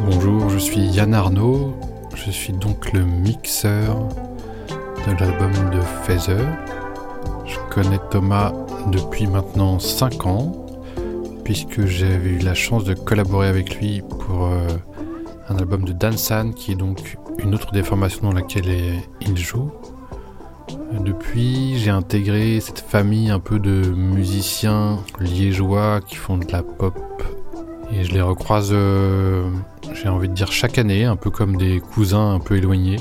Bonjour, je suis Yann Arnaud, je suis donc le mixeur de l'album de Feather. Je connais Thomas depuis maintenant 5 ans, puisque j'avais eu la chance de collaborer avec lui pour euh, un album de Dansan, qui est donc une autre déformation dans laquelle il joue. Depuis, j'ai intégré cette famille un peu de musiciens liégeois qui font de la pop. Et je les recroise, euh, j'ai envie de dire, chaque année, un peu comme des cousins un peu éloignés.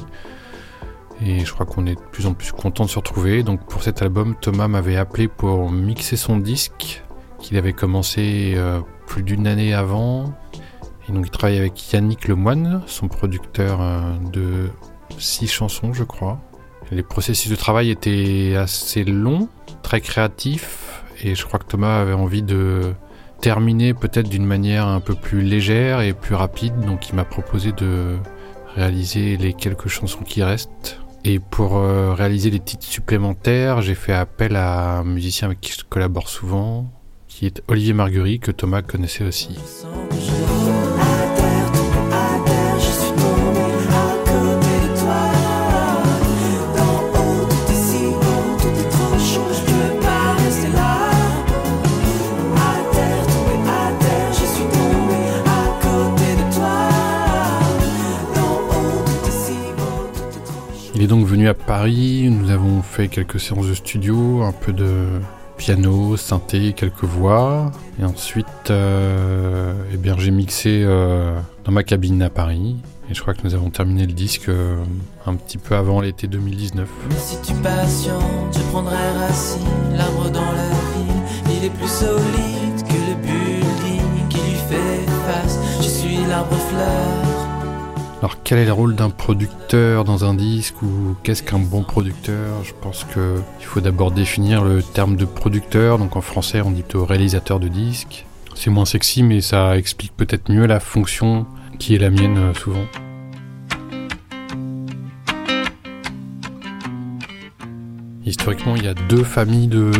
Et je crois qu'on est de plus en plus content de se retrouver. Donc pour cet album, Thomas m'avait appelé pour mixer son disque, qu'il avait commencé euh, plus d'une année avant. Et donc il travaille avec Yannick Lemoine, son producteur euh, de six chansons, je crois. Les processus de travail étaient assez longs, très créatifs, et je crois que Thomas avait envie de terminer peut-être d'une manière un peu plus légère et plus rapide, donc il m'a proposé de réaliser les quelques chansons qui restent. Et pour euh, réaliser les titres supplémentaires, j'ai fait appel à un musicien avec qui je collabore souvent, qui est Olivier Marguerite, que Thomas connaissait aussi. Il est donc venu à Paris, nous avons fait quelques séances de studio, un peu de piano, synthé, quelques voix. Et ensuite, euh, eh bien, j'ai mixé euh, dans ma cabine à Paris. Et je crois que nous avons terminé le disque euh, un petit peu avant l'été 2019. Mais si tu patientes, je prendrai racine, l'arbre dans la ville. Il est plus solide que le building qui lui fait face. Je suis l'arbre fleur. Alors quel est le rôle d'un producteur dans un disque ou qu'est-ce qu'un bon producteur? Je pense qu'il faut d'abord définir le terme de producteur, donc en français on dit plutôt réalisateur de disque. C'est moins sexy mais ça explique peut-être mieux la fonction qui est la mienne euh, souvent. Historiquement il y a deux familles de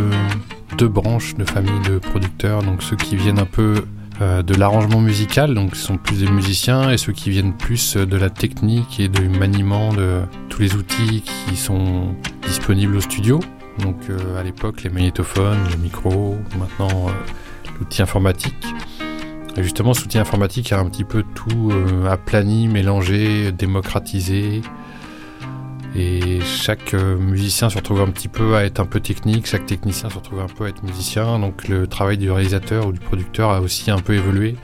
deux branches de familles de producteurs, donc ceux qui viennent un peu de l'arrangement musical, donc ce sont plus des musiciens, et ceux qui viennent plus de la technique et du maniement de tous les outils qui sont disponibles au studio. Donc euh, à l'époque les magnétophones, les micros, maintenant euh, l'outil informatique. Et justement, cet outil informatique a un petit peu tout aplani, mélangé, démocratisé. Et chaque musicien se retrouve un petit peu à être un peu technique, chaque technicien se retrouve un peu à être musicien. Donc le travail du réalisateur ou du producteur a aussi un peu évolué.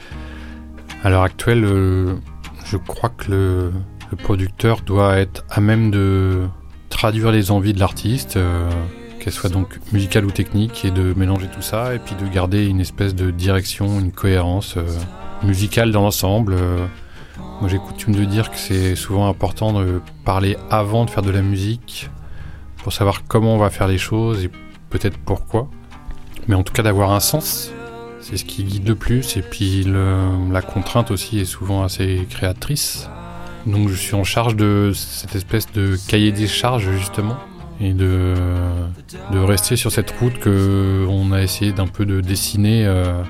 À l'heure actuelle, je crois que le, producteur doit être à même de traduire les envies de l'artiste, euh, qu'elles soient donc musicales ou techniques, et de mélanger tout ça, et puis de garder une espèce de direction, une cohérence euh, musicale dans l'ensemble. Euh, moi j'ai coutume de dire que c'est souvent important de parler avant de faire de la musique pour savoir comment on va faire les choses et peut-être pourquoi. Mais en tout cas d'avoir un sens, c'est ce qui guide le plus. Et puis la contrainte aussi est souvent assez créatrice. Donc je suis en charge de cette espèce de cahier des charges justement et de, de rester sur cette route que on a essayé d'un peu de dessiner euh,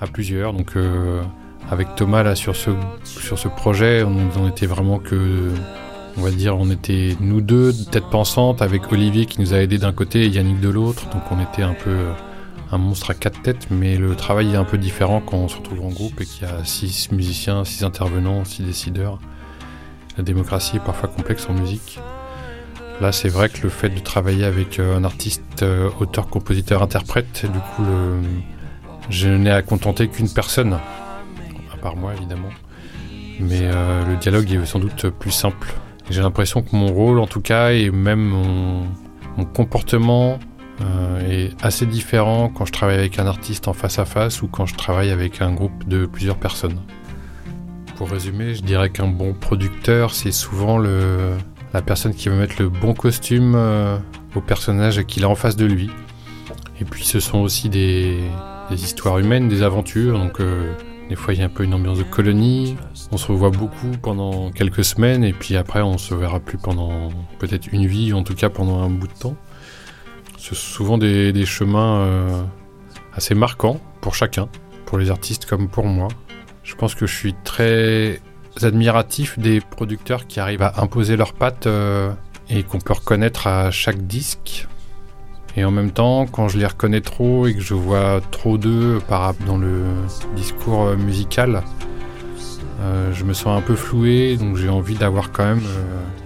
à plusieurs. Donc euh, avec Thomas là sur ce, sur ce projet, on, était vraiment que, on va dire, on était nous deux, tête pensante, avec Olivier qui nous a aidé d'un côté et Yannick de l'autre, donc on était un peu un monstre à quatre têtes, mais le travail est un peu différent quand on se retrouve en groupe et qu'il y a six musiciens, six intervenants, six décideurs. La démocratie est parfois complexe en musique. Là, c'est vrai que le fait de travailler avec un artiste, auteur, compositeur, interprète, du coup, je n'ai à contenter qu'une personne par moi évidemment. Mais euh, le dialogue est sans doute plus simple. J'ai l'impression que mon rôle en tout cas et même mon, comportement euh, est assez différent quand je travaille avec un artiste en face à face ou quand je travaille avec un groupe de plusieurs personnes. Pour résumer, je dirais qu'un bon producteur, c'est souvent le, la personne qui va mettre le bon costume euh, au personnage qu'il a en face de lui. Et puis ce sont aussi des, histoires humaines, des aventures. Donc des fois il y a un peu une ambiance de colonie. On se revoit beaucoup pendant quelques semaines et puis après on se verra plus pendant peut-être une vie, en tout cas pendant un bout de temps. Ce sont souvent des, des chemins euh, assez marquants pour chacun, pour les artistes comme pour moi. Je pense que je suis très admiratif des producteurs qui arrivent à imposer leurs pattes euh, et qu'on peut reconnaître à chaque disque. Et en même temps, quand je les reconnais trop et que je vois trop d'eux dans le discours euh, musical, euh, je me sens un peu floué, donc j'ai envie d'avoir quand même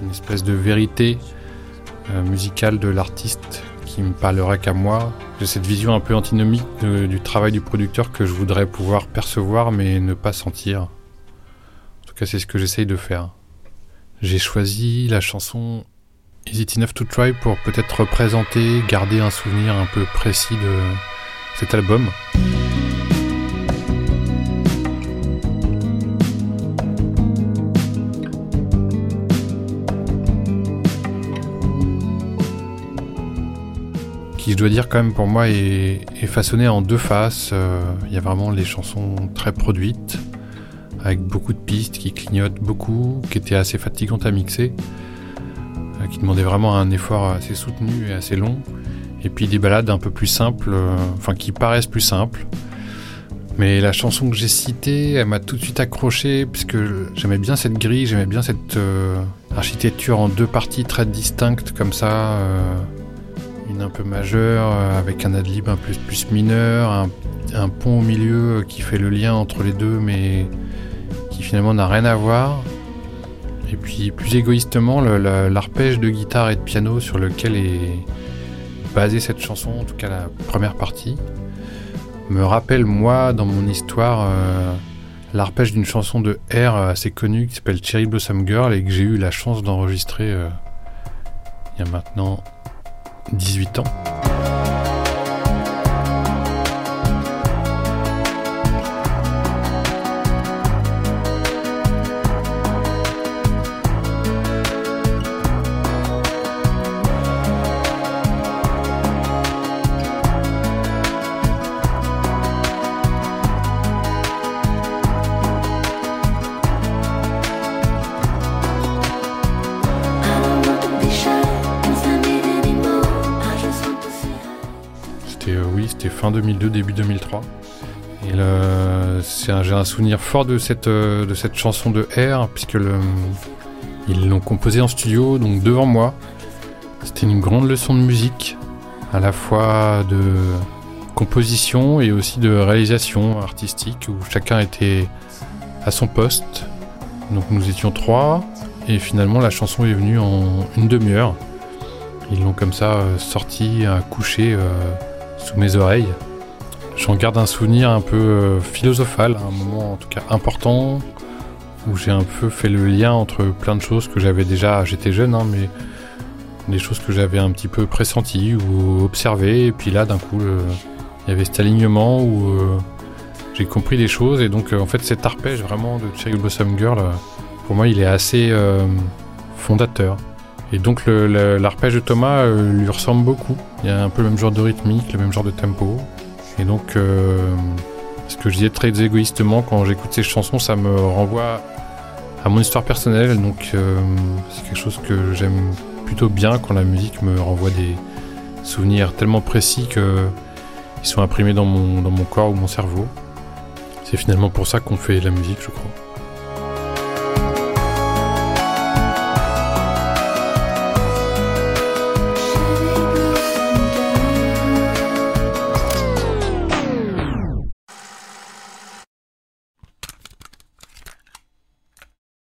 une espèce de vérité musicale de l'artiste qui me parlerait qu'à moi. J'ai cette vision un peu antinomique du travail du producteur que je voudrais pouvoir percevoir mais ne pas sentir tout cas, c'est ce que j'essaye de faire. J'ai choisi la chanson Is It Enough to Try pour peut-être représenter, garder un souvenir un peu précis de cet album? qui je dois dire quand même pour moi est, façonné en deux faces. Euh, il y a vraiment les chansons très produites, avec beaucoup de pistes qui clignotent beaucoup, qui étaient assez fatigantes à mixer, qui demandaient vraiment un effort assez soutenu et assez long. Et puis des balades un peu plus simples, euh, enfin qui paraissent plus simples. Mais la chanson que j'ai citée, elle m'a tout de suite accroché, puisque j'aimais bien cette grille, j'aimais bien cette euh, architecture en deux parties très distinctes comme ça. une un peu majeure, avec un adlib un peu plus mineur, un, pont au milieu qui fait le lien entre les deux, mais finalement n'a rien à voir. Et puis plus égoïstement, l'arpège de guitare et de piano sur lequel est basée cette chanson, en tout cas la première partie, me rappelle moi dans mon histoire euh, l'arpège d'une chanson de R assez connue qui s'appelle Cherry Blossom Girl et que j'ai eu la chance d'enregistrer euh, il y a maintenant 18 ans. Fin 2002, début 2003. Et j'ai un souvenir fort de cette, euh, de cette chanson de R, puisque ils l'ont composée en studio, donc devant moi. C'était une grande leçon de musique, à la fois de composition et aussi de réalisation artistique, où chacun était à son poste. Donc nous étions trois, et finalement la chanson est venue en une demi-heure. Ils l'ont comme ça euh, sorti, à coucher euh, sous mes oreilles. J'en garde un souvenir un peu euh, philosophal, un moment en tout cas important, où j'ai un peu fait le lien entre plein de choses que j'avais déjà, j'étais jeune, hein, mais des choses que j'avais un petit peu pressenties ou observées, et puis là d'un coup il y avait cet alignement où euh, j'ai compris des choses, et donc euh, en fait cet arpège vraiment de Cherry Blossom Girl, pour moi il est assez fondateur. Et donc l'arpège de Thomas euh, lui ressemble beaucoup. Il y a un peu le même genre de rythmique, le même genre de tempo. Et donc, euh, ce que je disais très égoïstement, quand j'écoute ces chansons, ça me renvoie à mon histoire personnelle. Donc euh, c'est quelque chose que j'aime plutôt bien quand la musique me renvoie des souvenirs tellement précis qu'ils sont imprimés dans mon, dans mon corps ou mon cerveau. C'est finalement pour ça qu'on fait la musique, je crois.